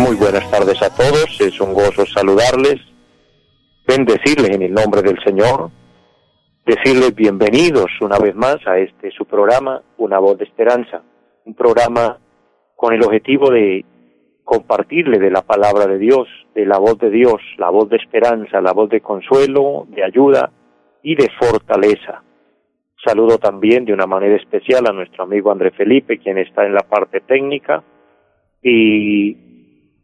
Muy buenas tardes a todos, es un gozo saludarles, bendecirles en el nombre del Señor, decirles bienvenidos una vez más a este su programa, Una voz de esperanza, un programa con el objetivo de compartirle de la palabra de Dios, de la voz de Dios, la voz de esperanza, la voz de consuelo, de ayuda y de fortaleza. Saludo también de una manera especial a nuestro amigo André Felipe, quien está en la parte técnica, y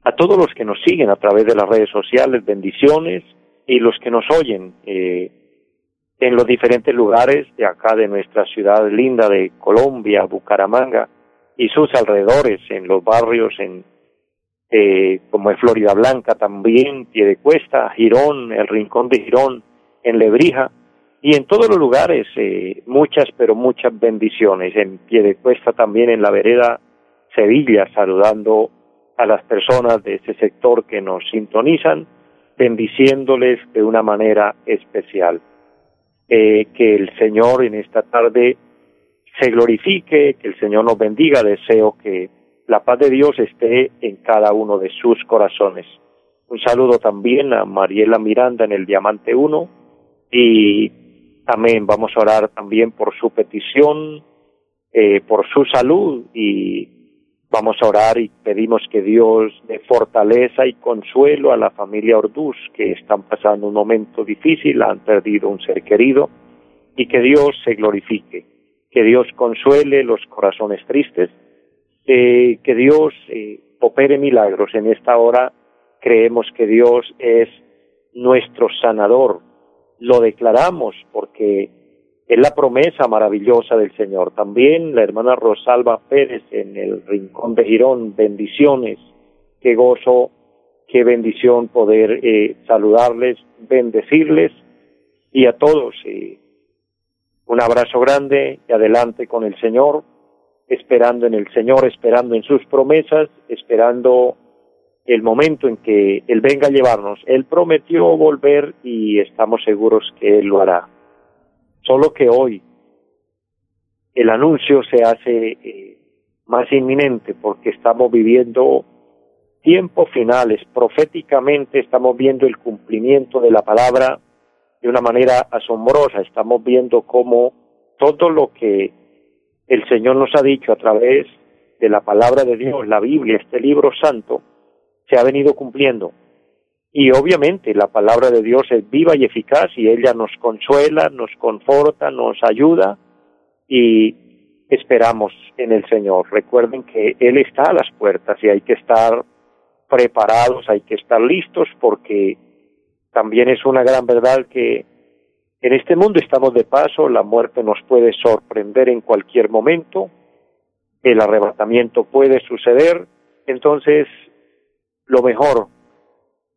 a todos los que nos siguen a través de las redes sociales, bendiciones, y los que nos oyen eh, en los diferentes lugares de acá de nuestra ciudad linda de Colombia, Bucaramanga, y sus alrededores, en los barrios, en eh, como en Florida Blanca también, Piedecuesta, Girón, el Rincón de Girón, en Lebrija, y en todos los lugares eh, muchas pero muchas bendiciones. En pie de cuesta también en la vereda Sevilla saludando a las personas de ese sector que nos sintonizan bendiciéndoles de una manera especial. Eh, que el Señor en esta tarde se glorifique que el Señor nos bendiga. Deseo que la paz de Dios esté en cada uno de sus corazones. Un saludo también a Mariela Miranda en el Diamante 1 y Amén. Vamos a orar también por su petición, eh, por su salud y vamos a orar y pedimos que Dios dé fortaleza y consuelo a la familia Orduz que están pasando un momento difícil, han perdido un ser querido y que Dios se glorifique, que Dios consuele los corazones tristes, eh, que Dios eh, opere milagros. En esta hora creemos que Dios es nuestro sanador, lo declaramos porque es la promesa maravillosa del Señor. También la hermana Rosalba Pérez en el Rincón de Girón, bendiciones, qué gozo, qué bendición poder eh, saludarles, bendecirles y a todos eh, un abrazo grande y adelante con el Señor, esperando en el Señor, esperando en sus promesas, esperando el momento en que Él venga a llevarnos. Él prometió volver y estamos seguros que Él lo hará. Solo que hoy el anuncio se hace eh, más inminente porque estamos viviendo tiempos finales. Proféticamente estamos viendo el cumplimiento de la palabra de una manera asombrosa. Estamos viendo cómo todo lo que el Señor nos ha dicho a través de la palabra de Dios, la Biblia, este libro santo, se ha venido cumpliendo. Y obviamente la palabra de Dios es viva y eficaz y ella nos consuela, nos conforta, nos ayuda y esperamos en el Señor. Recuerden que Él está a las puertas y hay que estar preparados, hay que estar listos porque también es una gran verdad que en este mundo estamos de paso, la muerte nos puede sorprender en cualquier momento, el arrebatamiento puede suceder, entonces lo mejor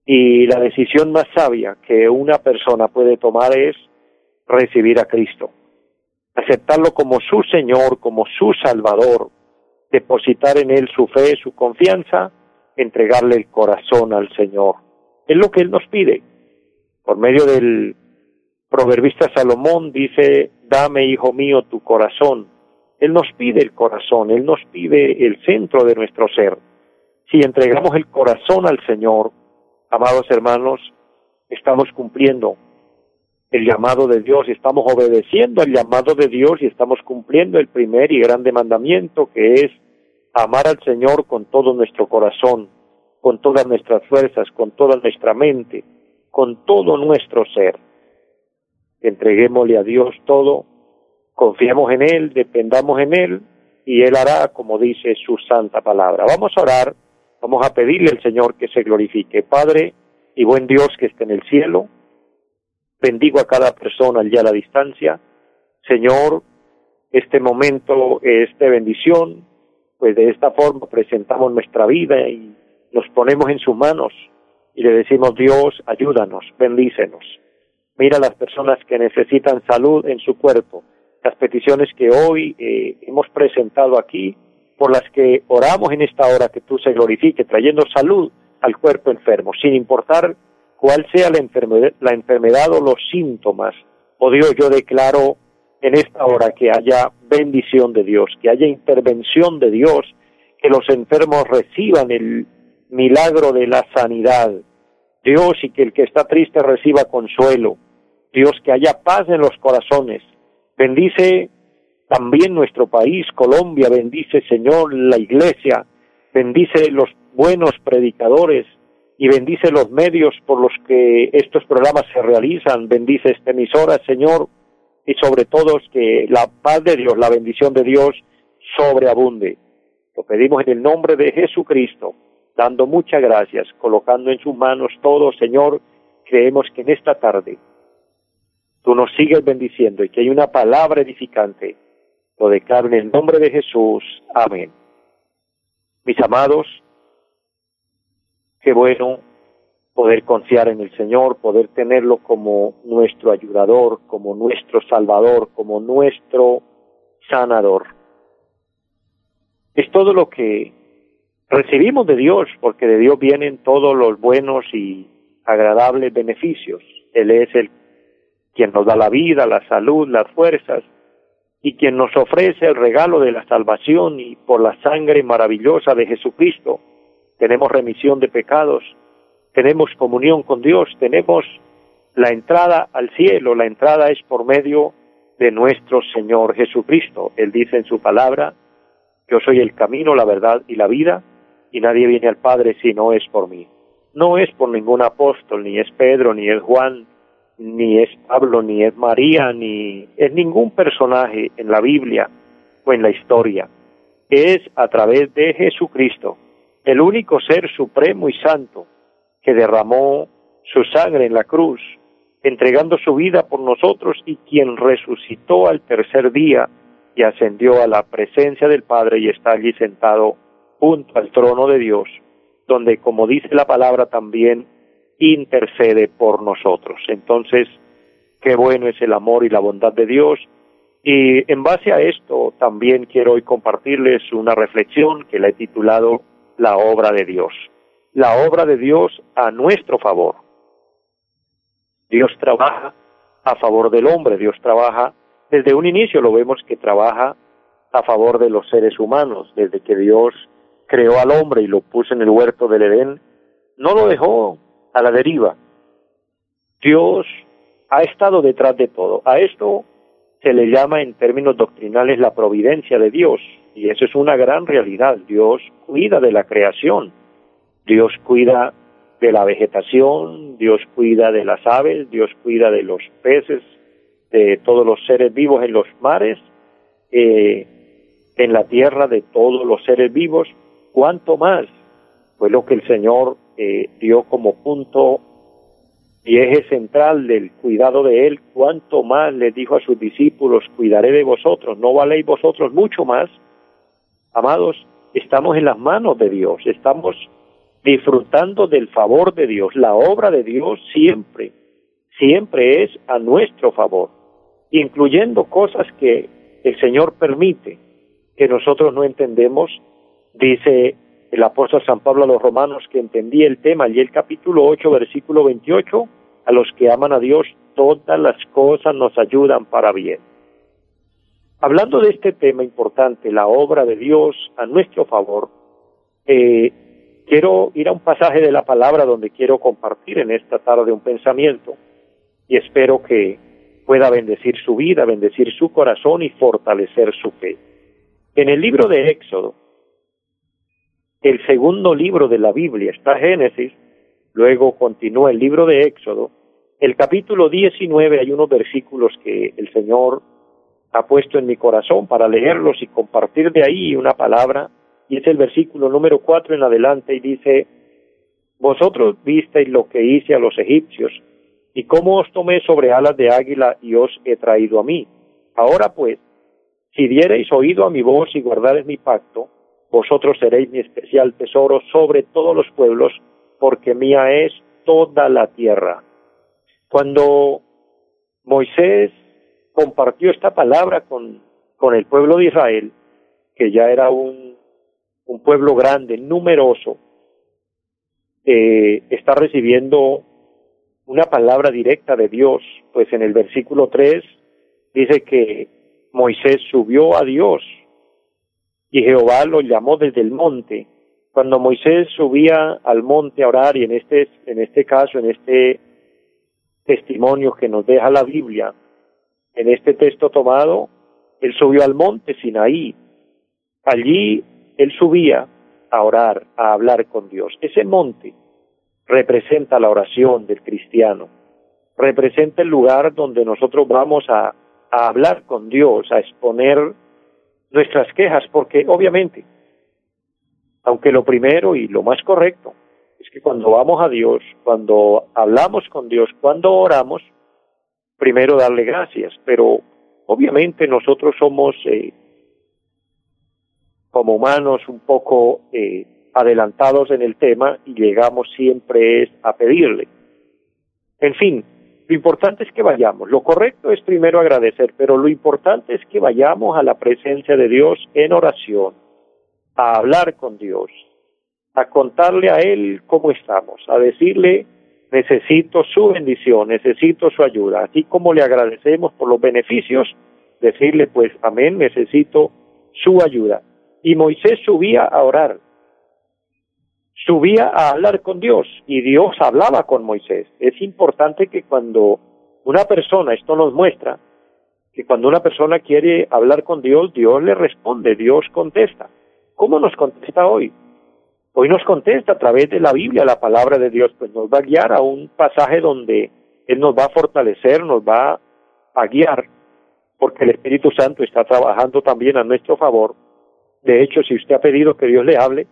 y la decisión más sabia que una persona puede tomar es recibir a Cristo, aceptarlo como su Señor, como su Salvador, depositar en Él su fe, su confianza, entregarle el corazón al Señor. Es lo que Él nos pide. Por medio del proverbista Salomón dice, dame, hijo mío, tu corazón. Él nos pide el corazón, Él nos pide el centro de nuestro ser si entregamos el corazón al Señor, amados hermanos, estamos cumpliendo el llamado de Dios, estamos obedeciendo el llamado de Dios y estamos cumpliendo el primer y grande mandamiento que es amar al Señor con todo nuestro corazón, con todas nuestras fuerzas, con toda nuestra mente, con todo nuestro ser. Entreguémosle a Dios todo, confiemos en Él, dependamos en Él y Él hará como dice su santa palabra. Vamos a orar Vamos a pedirle al Señor que se glorifique. Padre y buen Dios que esté en el cielo, bendigo a cada persona allá a la distancia. Señor, este momento es bendición, pues de esta forma presentamos nuestra vida y nos ponemos en sus manos y le decimos, Dios, ayúdanos, bendícenos. Mira las personas que necesitan salud en su cuerpo, las peticiones que hoy eh, hemos presentado aquí, por las que oramos en esta hora que tú se glorifique, trayendo salud al cuerpo enfermo, sin importar cuál sea la enfermedad, o los síntomas. Oh Dios, yo declaro en esta hora que haya bendición de Dios, que haya intervención de Dios, que los enfermos reciban el milagro de la sanidad. Dios y que el que está triste reciba consuelo. Dios, que haya paz en los corazones. Bendice también nuestro país, Colombia, bendice Señor la iglesia, bendice los buenos predicadores y bendice los medios por los que estos programas se realizan, bendice esta emisora, Señor, y sobre todo que la paz de Dios, la bendición de Dios sobreabunde. Lo pedimos en el nombre de Jesucristo, dando muchas gracias, colocando en sus manos todo, Señor, creemos que en esta tarde tú nos sigues bendiciendo y que hay una palabra edificante. Lo declaro en el nombre de Jesús. Amén. Mis amados, qué bueno poder confiar en el Señor, poder tenerlo como nuestro ayudador, como nuestro salvador, como nuestro sanador. Es todo lo que recibimos de Dios, porque de Dios vienen todos los buenos y agradables beneficios. Él es el quien nos da la vida, la salud, las fuerzas, y quien nos ofrece el regalo de la salvación y por la sangre maravillosa de Jesucristo tenemos remisión de pecados, tenemos comunión con Dios, tenemos la entrada al cielo, la entrada es por medio de nuestro Señor Jesucristo. Él dice en su palabra, yo soy el camino, la verdad y la vida, y nadie viene al Padre si no es por mí. No es por ningún apóstol, ni es Pedro, ni es Juan, ni es Pablo, ni es María, ni es ningún personaje en la Biblia o en la historia. Es a través de Jesucristo, el único ser supremo y santo que derramó su sangre en la cruz, entregando su vida por nosotros y quien resucitó al tercer día y ascendió a la presencia del Padre y está allí sentado junto al trono de Dios, donde, como dice la palabra, también intercede por nosotros. Entonces, qué bueno es el amor y la bondad de Dios. Y en base a esto, también quiero hoy compartirles una reflexión que la he titulado La obra de Dios. La obra de Dios a nuestro favor. Dios trabaja a favor del hombre, Dios trabaja desde un inicio, lo vemos que trabaja a favor de los seres humanos, desde que Dios creó al hombre y lo puso en el huerto del Edén, no lo dejó a la deriva. Dios ha estado detrás de todo. A esto se le llama en términos doctrinales la providencia de Dios, y eso es una gran realidad. Dios cuida de la creación, Dios cuida de la vegetación, Dios cuida de las aves, Dios cuida de los peces, de todos los seres vivos en los mares, eh, en la tierra de todos los seres vivos, cuánto más fue lo que el Señor eh, dio como punto y eje central del cuidado de Él, cuánto más le dijo a sus discípulos, cuidaré de vosotros, no valéis vosotros mucho más. Amados, estamos en las manos de Dios, estamos disfrutando del favor de Dios, la obra de Dios siempre, siempre es a nuestro favor, incluyendo cosas que el Señor permite, que nosotros no entendemos, dice el apóstol San Pablo a los romanos que entendía el tema, y el capítulo 8, versículo 28, a los que aman a Dios, todas las cosas nos ayudan para bien. Hablando de este tema importante, la obra de Dios a nuestro favor, eh, quiero ir a un pasaje de la palabra donde quiero compartir en esta tarde un pensamiento y espero que pueda bendecir su vida, bendecir su corazón y fortalecer su fe. En el libro de Éxodo, el segundo libro de la Biblia está Génesis, luego continúa el libro de Éxodo. El capítulo 19 hay unos versículos que el Señor ha puesto en mi corazón para leerlos y compartir de ahí una palabra, y es el versículo número 4 en adelante y dice, Vosotros visteis lo que hice a los egipcios, y cómo os tomé sobre alas de águila y os he traído a mí. Ahora pues, si diereis oído a mi voz y guardareis mi pacto, vosotros seréis mi especial tesoro sobre todos los pueblos, porque mía es toda la tierra. Cuando Moisés compartió esta palabra con, con el pueblo de Israel, que ya era un, un pueblo grande, numeroso, eh, está recibiendo una palabra directa de Dios, pues en el versículo 3 dice que Moisés subió a Dios y Jehová lo llamó desde el monte. Cuando Moisés subía al monte a orar y en este, en este caso, en este testimonio que nos deja la Biblia, en este texto tomado, él subió al monte Sinaí. Allí él subía a orar, a hablar con Dios. Ese monte representa la oración del cristiano, representa el lugar donde nosotros vamos a, a hablar con Dios, a exponer nuestras quejas, porque obviamente, aunque lo primero y lo más correcto es que cuando vamos a Dios, cuando hablamos con Dios, cuando oramos, primero darle gracias, pero obviamente nosotros somos eh, como humanos un poco eh, adelantados en el tema y llegamos siempre es a pedirle. En fin, lo importante es que vayamos. Lo correcto es primero agradecer, pero lo importante es que vayamos a la presencia de Dios en oración, a hablar con Dios, a contarle a Él cómo estamos, a decirle necesito su bendición, necesito su ayuda. Así como le agradecemos por los beneficios, decirle pues amén, necesito su ayuda. Y Moisés subía a orar, subía a hablar con Dios y Dios hablaba con Moisés. Es importante que cuando una persona, esto nos muestra, que cuando una persona quiere hablar con Dios, Dios le responde, Dios contesta. ¿Cómo nos contesta hoy? Hoy nos contesta a través de la Biblia, la palabra de Dios, pues nos va a guiar a un pasaje donde Él nos va a fortalecer, nos va a guiar, porque el Espíritu Santo está trabajando también a nuestro favor. De hecho, si usted ha pedido que Dios le hable,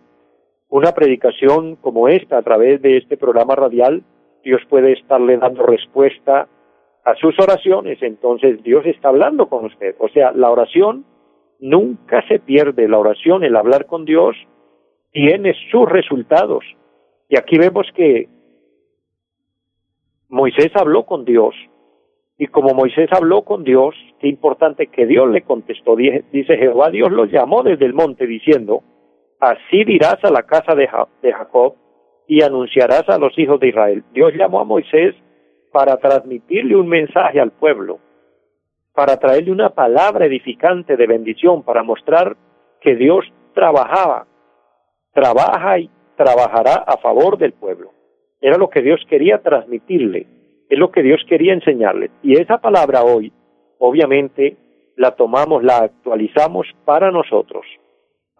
una predicación como esta a través de este programa radial, Dios puede estarle dando respuesta a sus oraciones, entonces Dios está hablando con usted. O sea, la oración nunca se pierde, la oración, el hablar con Dios, tiene sus resultados. Y aquí vemos que Moisés habló con Dios. Y como Moisés habló con Dios, qué importante que Dios le contestó. Dice Jehová, Dios lo llamó desde el monte diciendo, así dirás a la casa de, de Jacob y anunciarás a los hijos de Israel. Dios llamó a Moisés para transmitirle un mensaje al pueblo, para traerle una palabra edificante de bendición, para mostrar que Dios trabajaba trabaja y trabajará a favor del pueblo. Era lo que Dios quería transmitirle, es lo que Dios quería enseñarle. Y esa palabra hoy, obviamente, la tomamos, la actualizamos para nosotros.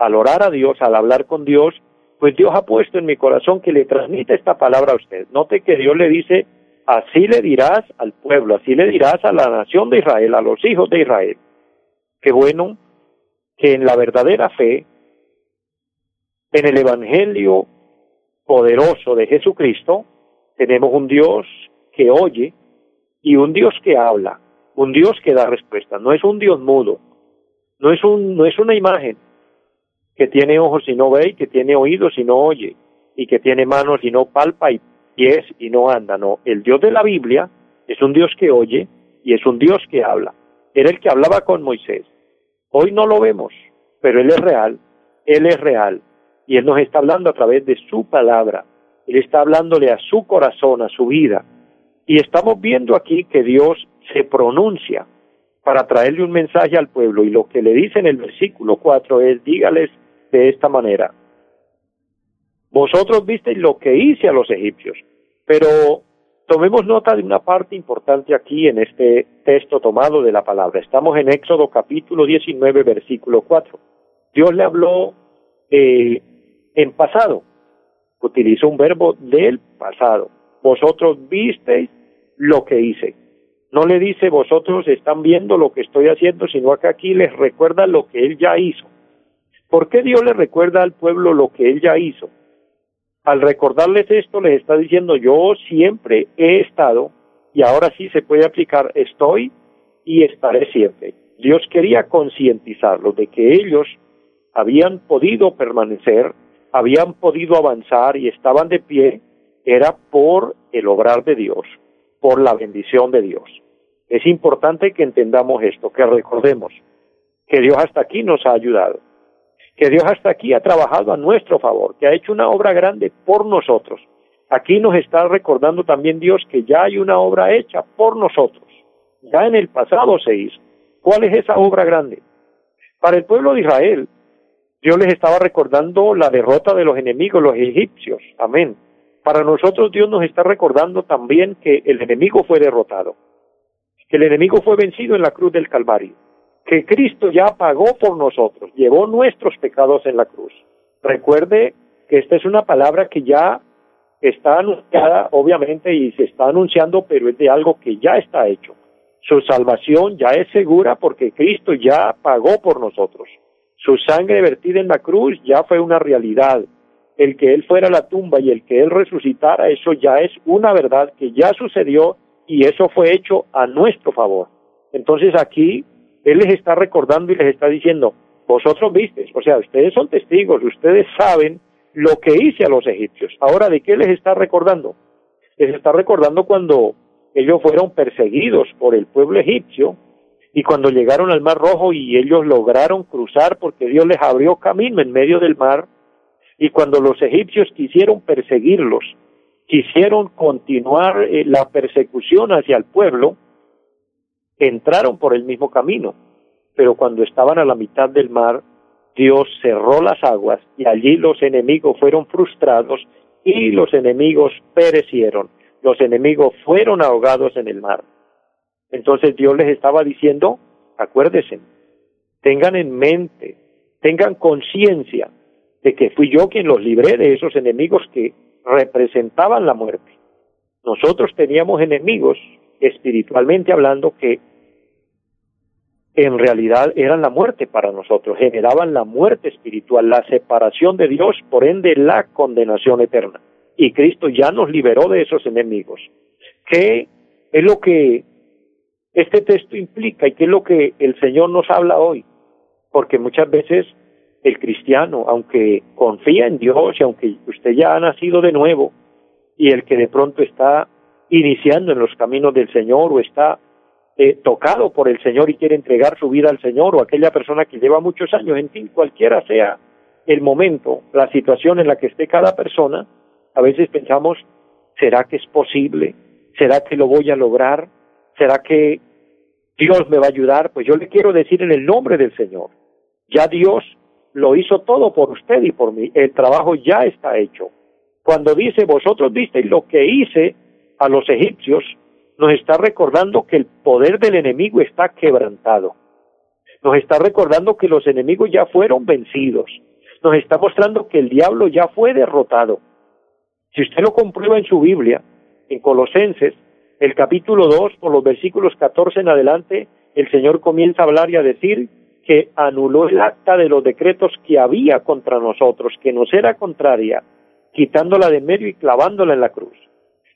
Al orar a Dios, al hablar con Dios, pues Dios ha puesto en mi corazón que le transmita esta palabra a usted. Note que Dios le dice, así le dirás al pueblo, así le dirás a la nación de Israel, a los hijos de Israel. Qué bueno que en la verdadera fe en el Evangelio poderoso de Jesucristo tenemos un Dios que oye y un Dios que habla, un Dios que da respuesta. No es un Dios mudo, no es, un, no es una imagen que tiene ojos y no ve, y que tiene oídos y no oye, y que tiene manos y no palpa y pies y no anda. No, el Dios de la Biblia es un Dios que oye y es un Dios que habla. Era el que hablaba con Moisés. Hoy no lo vemos, pero Él es real, Él es real y Él nos está hablando a través de su palabra. Él está hablándole a su corazón, a su vida. Y estamos viendo aquí que Dios se pronuncia para traerle un mensaje al pueblo. Y lo que le dice en el versículo 4 es, dígales de esta manera, vosotros visteis lo que hice a los egipcios, pero tomemos nota de una parte importante aquí en este texto tomado de la palabra. Estamos en Éxodo capítulo 19, versículo 4. Dios le habló eh, en pasado. Utilizo un verbo del pasado. Vosotros visteis lo que hice. No le dice vosotros están viendo lo que estoy haciendo, sino que aquí les recuerda lo que él ya hizo. ¿Por qué Dios le recuerda al pueblo lo que él ya hizo? Al recordarles esto les está diciendo yo siempre he estado y ahora sí se puede aplicar estoy y estaré siempre. Dios quería concientizarlos de que ellos habían podido permanecer, habían podido avanzar y estaban de pie, era por el obrar de Dios, por la bendición de Dios. Es importante que entendamos esto, que recordemos que Dios hasta aquí nos ha ayudado, que Dios hasta aquí ha trabajado a nuestro favor, que ha hecho una obra grande por nosotros. Aquí nos está recordando también Dios que ya hay una obra hecha por nosotros. Ya en el pasado se hizo. ¿Cuál es esa obra grande? Para el pueblo de Israel, Dios les estaba recordando la derrota de los enemigos, los egipcios. Amén. Para nosotros Dios nos está recordando también que el enemigo fue derrotado, que el enemigo fue vencido en la cruz del Calvario, que Cristo ya pagó por nosotros, llevó nuestros pecados en la cruz. Recuerde que esta es una palabra que ya está anunciada, obviamente, y se está anunciando, pero es de algo que ya está hecho. Su salvación ya es segura porque Cristo ya pagó por nosotros. Su sangre vertida en la cruz ya fue una realidad. El que Él fuera a la tumba y el que Él resucitara, eso ya es una verdad que ya sucedió y eso fue hecho a nuestro favor. Entonces aquí Él les está recordando y les está diciendo, vosotros visteis, o sea, ustedes son testigos, ustedes saben lo que hice a los egipcios. Ahora, ¿de qué les está recordando? Les está recordando cuando ellos fueron perseguidos por el pueblo egipcio y cuando llegaron al Mar Rojo y ellos lograron cruzar porque Dios les abrió camino en medio del mar y cuando los egipcios quisieron perseguirlos, quisieron continuar eh, la persecución hacia el pueblo, entraron por el mismo camino, pero cuando estaban a la mitad del mar, Dios cerró las aguas y allí los enemigos fueron frustrados y los enemigos perecieron. Los enemigos fueron ahogados en el mar. Entonces Dios les estaba diciendo, acuérdense, tengan en mente, tengan conciencia de que fui yo quien los libré de esos enemigos que representaban la muerte. Nosotros teníamos enemigos, espiritualmente hablando, que en realidad eran la muerte para nosotros, generaban la muerte espiritual, la separación de Dios, por ende la condenación eterna. Y Cristo ya nos liberó de esos enemigos. ¿Qué es lo que este texto implica y qué es lo que el Señor nos habla hoy? Porque muchas veces el cristiano, aunque confía en Dios y aunque usted ya ha nacido de nuevo, y el que de pronto está iniciando en los caminos del Señor o está eh, tocado por el Señor y quiere entregar su vida al Señor o aquella persona que lleva muchos años, en fin, cualquiera sea el momento, la situación en la que esté cada persona, a veces pensamos, ¿será que es posible? ¿Será que lo voy a lograr? ¿Será que Dios me va a ayudar? Pues yo le quiero decir en el nombre del Señor, ya Dios lo hizo todo por usted y por mí, el trabajo ya está hecho. Cuando dice, vosotros visteis lo que hice a los egipcios, nos está recordando que el poder del enemigo está quebrantado. Nos está recordando que los enemigos ya fueron vencidos. Nos está mostrando que el diablo ya fue derrotado. Si usted lo comprueba en su Biblia, en Colosenses, el capítulo 2, por los versículos 14 en adelante, el Señor comienza a hablar y a decir que anuló el acta de los decretos que había contra nosotros, que nos era contraria, quitándola de medio y clavándola en la cruz.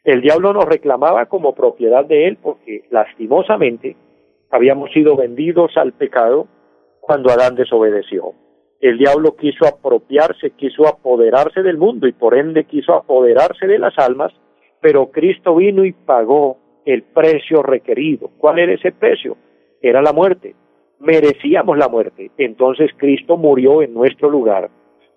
El diablo nos reclamaba como propiedad de él porque lastimosamente habíamos sido vendidos al pecado cuando Adán desobedeció. El diablo quiso apropiarse, quiso apoderarse del mundo y por ende quiso apoderarse de las almas, pero Cristo vino y pagó el precio requerido. ¿Cuál era ese precio? Era la muerte. Merecíamos la muerte. Entonces Cristo murió en nuestro lugar.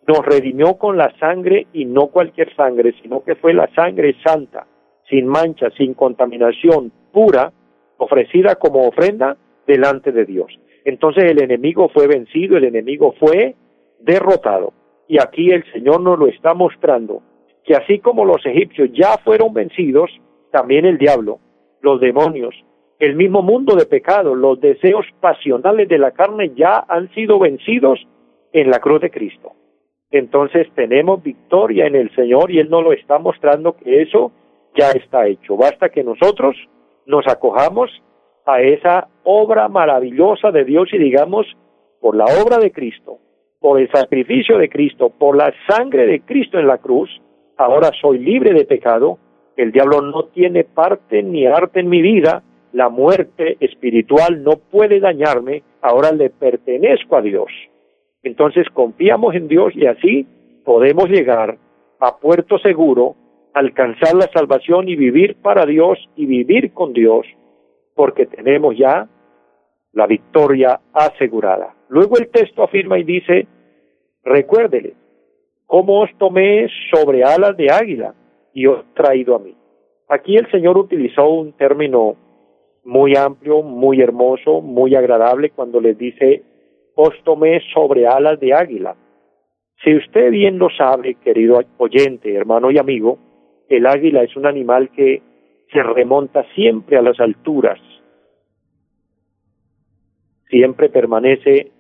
Nos redimió con la sangre y no cualquier sangre, sino que fue la sangre santa sin mancha, sin contaminación, pura, ofrecida como ofrenda delante de Dios. Entonces el enemigo fue vencido, el enemigo fue derrotado. Y aquí el Señor nos lo está mostrando, que así como los egipcios ya fueron vencidos, también el diablo, los demonios, el mismo mundo de pecado, los deseos pasionales de la carne ya han sido vencidos en la cruz de Cristo. Entonces tenemos victoria en el Señor y Él nos lo está mostrando que eso ya está hecho. Basta que nosotros nos acojamos a esa obra maravillosa de Dios y digamos, por la obra de Cristo, por el sacrificio de Cristo, por la sangre de Cristo en la cruz, ahora soy libre de pecado, el diablo no tiene parte ni arte en mi vida, la muerte espiritual no puede dañarme, ahora le pertenezco a Dios. Entonces confiamos en Dios y así podemos llegar a puerto seguro, alcanzar la salvación y vivir para Dios y vivir con Dios, porque tenemos ya la victoria asegurada. Luego el texto afirma y dice, recuérdele, cómo os tomé sobre alas de águila y os traído a mí. Aquí el Señor utilizó un término muy amplio, muy hermoso, muy agradable cuando les dice, os tomé sobre alas de águila. Si usted bien lo sabe, querido oyente, hermano y amigo, el águila es un animal que se remonta siempre a las alturas, siempre permanece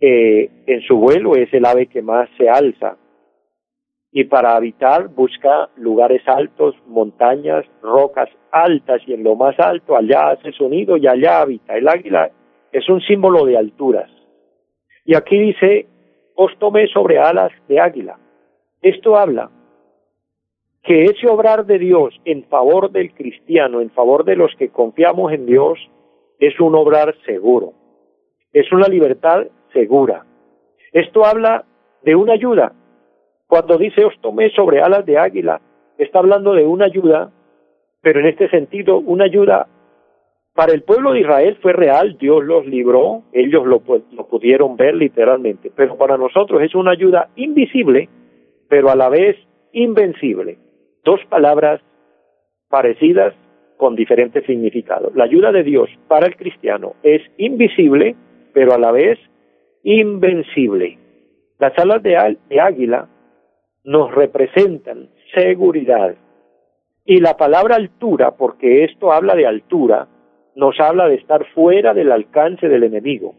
eh, en su vuelo, es el ave que más se alza, y para habitar busca lugares altos, montañas, rocas altas y en lo más alto allá hace su nido y allá habita. El águila es un símbolo de alturas. Y aquí dice, os tomé sobre alas de águila. Esto habla que ese obrar de Dios en favor del cristiano, en favor de los que confiamos en Dios, es un obrar seguro. Es una libertad segura. Esto habla de una ayuda cuando dice os tomé sobre alas de águila, está hablando de una ayuda, pero en este sentido una ayuda para el pueblo de Israel fue real, Dios los libró, ellos lo, lo pudieron ver literalmente, pero para nosotros es una ayuda invisible, pero a la vez invencible. Dos palabras parecidas con diferentes significados. La ayuda de Dios para el cristiano es invisible, pero a la vez invencible. Las alas de, de águila nos representan seguridad. Y la palabra altura, porque esto habla de altura, nos habla de estar fuera del alcance del enemigo.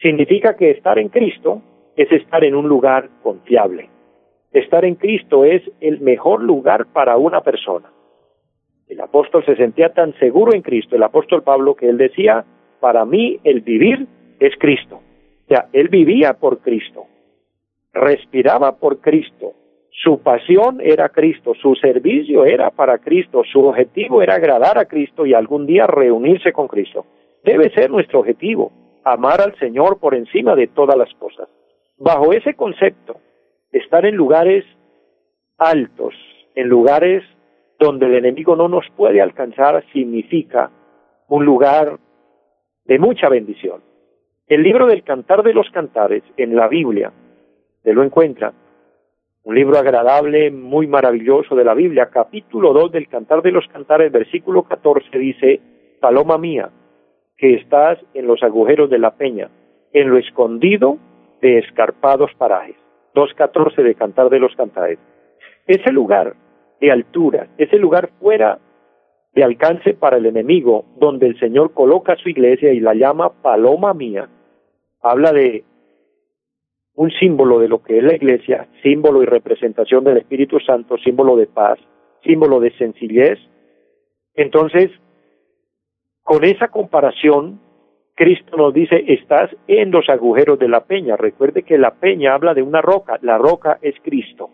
Significa que estar en Cristo es estar en un lugar confiable. Estar en Cristo es el mejor lugar para una persona. El apóstol se sentía tan seguro en Cristo, el apóstol Pablo, que él decía, para mí el vivir es Cristo. O sea, él vivía por Cristo respiraba por Cristo, su pasión era Cristo, su servicio era para Cristo, su objetivo era agradar a Cristo y algún día reunirse con Cristo. Debe ser nuestro objetivo, amar al Señor por encima de todas las cosas. Bajo ese concepto, estar en lugares altos, en lugares donde el enemigo no nos puede alcanzar, significa un lugar de mucha bendición. El libro del Cantar de los Cantares en la Biblia se lo encuentra. Un libro agradable, muy maravilloso de la Biblia, capítulo 2 del Cantar de los Cantares, versículo 14 dice, Paloma mía, que estás en los agujeros de la peña, en lo escondido de escarpados parajes. 2.14 de Cantar de los Cantares. Ese lugar de altura, ese lugar fuera de alcance para el enemigo, donde el Señor coloca su iglesia y la llama paloma mía, habla de un símbolo de lo que es la iglesia, símbolo y representación del Espíritu Santo, símbolo de paz, símbolo de sencillez. Entonces, con esa comparación, Cristo nos dice, estás en los agujeros de la peña. Recuerde que la peña habla de una roca, la roca es Cristo.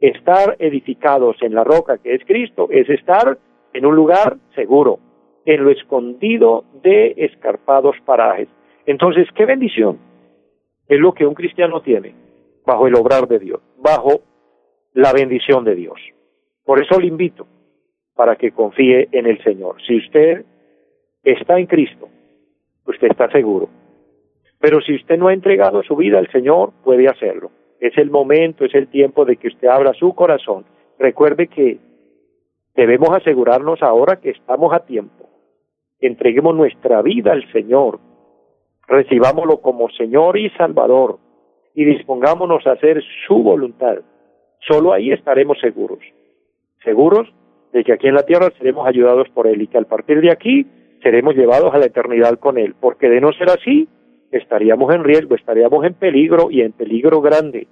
Estar edificados en la roca que es Cristo es estar en un lugar seguro, en lo escondido de escarpados parajes. Entonces, qué bendición es lo que un cristiano tiene bajo el obrar de Dios, bajo la bendición de Dios. Por eso le invito para que confíe en el Señor. Si usted está en Cristo, usted está seguro. Pero si usted no ha entregado su vida al Señor, puede hacerlo. Es el momento, es el tiempo de que usted abra su corazón. Recuerde que debemos asegurarnos ahora que estamos a tiempo. Entreguemos nuestra vida al Señor recibámoslo como Señor y Salvador y dispongámonos a hacer su voluntad. Solo ahí estaremos seguros, seguros de que aquí en la tierra seremos ayudados por Él y que al partir de aquí seremos llevados a la eternidad con Él, porque de no ser así, estaríamos en riesgo, estaríamos en peligro y en peligro grande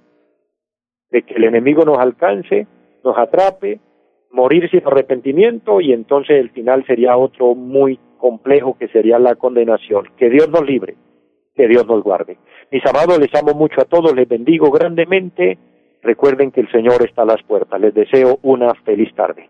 de que el enemigo nos alcance, nos atrape, morir sin arrepentimiento y entonces el final sería otro muy complejo que sería la condenación. Que Dios nos libre, que Dios nos guarde. Mis amados, les amo mucho a todos, les bendigo grandemente. Recuerden que el Señor está a las puertas. Les deseo una feliz tarde.